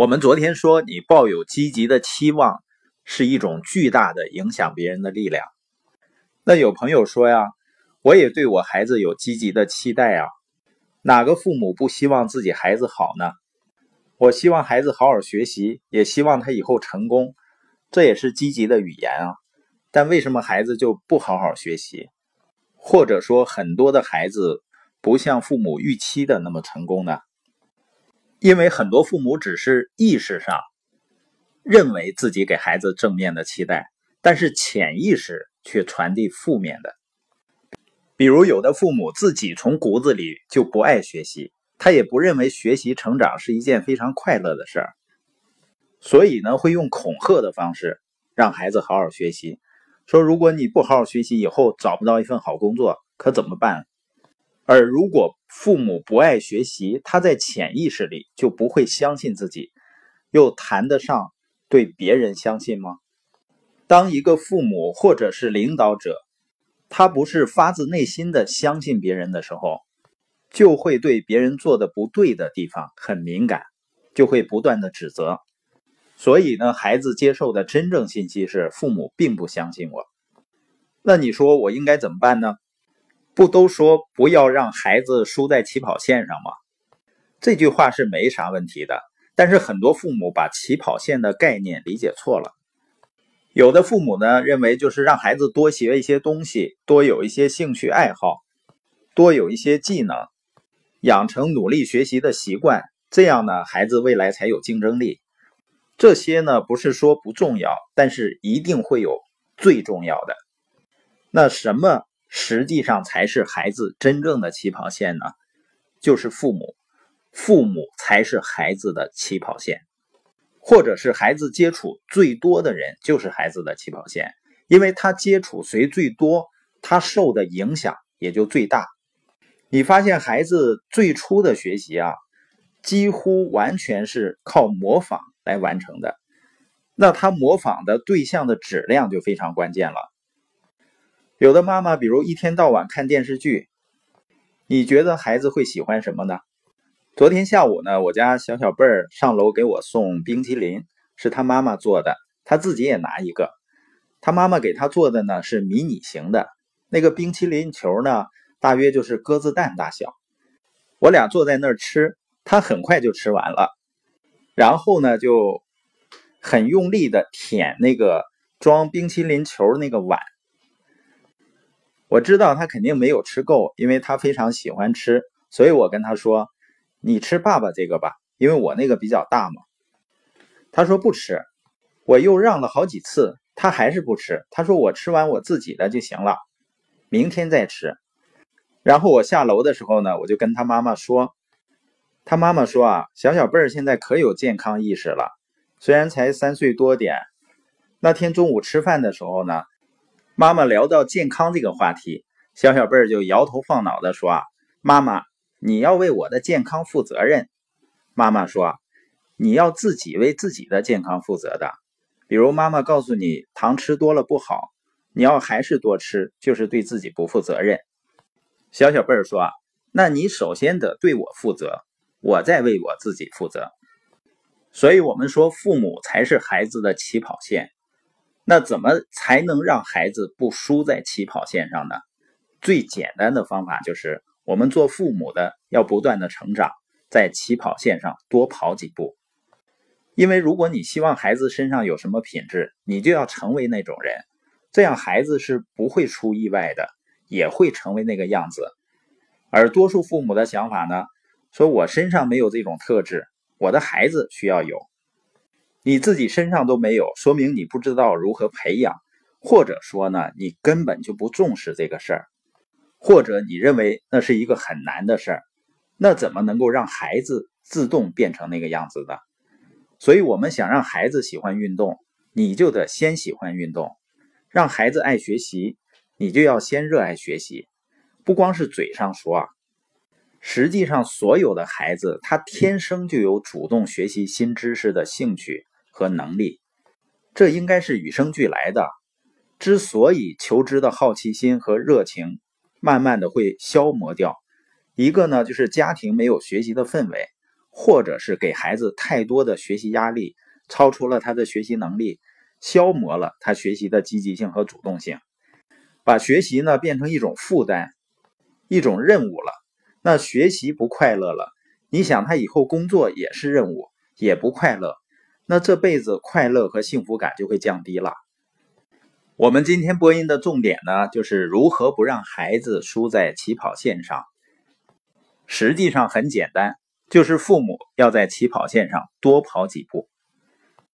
我们昨天说，你抱有积极的期望是一种巨大的影响别人的力量。那有朋友说呀，我也对我孩子有积极的期待啊。哪个父母不希望自己孩子好呢？我希望孩子好好学习，也希望他以后成功，这也是积极的语言啊。但为什么孩子就不好好学习？或者说，很多的孩子不像父母预期的那么成功呢？因为很多父母只是意识上认为自己给孩子正面的期待，但是潜意识却传递负面的。比如，有的父母自己从骨子里就不爱学习，他也不认为学习成长是一件非常快乐的事儿，所以呢，会用恐吓的方式让孩子好好学习，说如果你不好好学习，以后找不到一份好工作，可怎么办？而如果父母不爱学习，他在潜意识里就不会相信自己，又谈得上对别人相信吗？当一个父母或者是领导者，他不是发自内心的相信别人的时候，就会对别人做的不对的地方很敏感，就会不断的指责。所以呢，孩子接受的真正信息是父母并不相信我。那你说我应该怎么办呢？不都说不要让孩子输在起跑线上吗？这句话是没啥问题的。但是很多父母把起跑线的概念理解错了。有的父母呢认为就是让孩子多学一些东西，多有一些兴趣爱好，多有一些技能，养成努力学习的习惯，这样呢孩子未来才有竞争力。这些呢不是说不重要，但是一定会有最重要的。那什么？实际上才是孩子真正的起跑线呢，就是父母，父母才是孩子的起跑线，或者是孩子接触最多的人就是孩子的起跑线，因为他接触谁最多，他受的影响也就最大。你发现孩子最初的学习啊，几乎完全是靠模仿来完成的，那他模仿的对象的质量就非常关键了。有的妈妈，比如一天到晚看电视剧，你觉得孩子会喜欢什么呢？昨天下午呢，我家小小贝儿上楼给我送冰淇淋，是他妈妈做的，他自己也拿一个。他妈妈给他做的呢是迷你型的，那个冰淇淋球呢，大约就是鸽子蛋大小。我俩坐在那儿吃，他很快就吃完了，然后呢就很用力的舔那个装冰淇淋球那个碗。我知道他肯定没有吃够，因为他非常喜欢吃，所以我跟他说：“你吃爸爸这个吧，因为我那个比较大嘛。”他说不吃，我又让了好几次，他还是不吃。他说：“我吃完我自己的就行了，明天再吃。”然后我下楼的时候呢，我就跟他妈妈说：“他妈妈说啊，小小贝儿现在可有健康意识了，虽然才三岁多点。那天中午吃饭的时候呢。”妈妈聊到健康这个话题，小小贝儿就摇头晃脑的说：“啊，妈妈，你要为我的健康负责任。”妈妈说：“你要自己为自己的健康负责的。比如妈妈告诉你糖吃多了不好，你要还是多吃，就是对自己不负责任。”小小贝儿说：“，那你首先得对我负责，我再为我自己负责。所以，我们说父母才是孩子的起跑线。”那怎么才能让孩子不输在起跑线上呢？最简单的方法就是我们做父母的要不断的成长，在起跑线上多跑几步。因为如果你希望孩子身上有什么品质，你就要成为那种人，这样孩子是不会出意外的，也会成为那个样子。而多数父母的想法呢，说我身上没有这种特质，我的孩子需要有。你自己身上都没有，说明你不知道如何培养，或者说呢，你根本就不重视这个事儿，或者你认为那是一个很难的事儿，那怎么能够让孩子自动变成那个样子的？所以，我们想让孩子喜欢运动，你就得先喜欢运动；让孩子爱学习，你就要先热爱学习。不光是嘴上说啊。实际上，所有的孩子他天生就有主动学习新知识的兴趣和能力，这应该是与生俱来的。之所以求知的好奇心和热情慢慢的会消磨掉，一个呢就是家庭没有学习的氛围，或者是给孩子太多的学习压力，超出了他的学习能力，消磨了他学习的积极性和主动性，把学习呢变成一种负担，一种任务了。那学习不快乐了，你想他以后工作也是任务，也不快乐，那这辈子快乐和幸福感就会降低了。我们今天播音的重点呢，就是如何不让孩子输在起跑线上。实际上很简单，就是父母要在起跑线上多跑几步。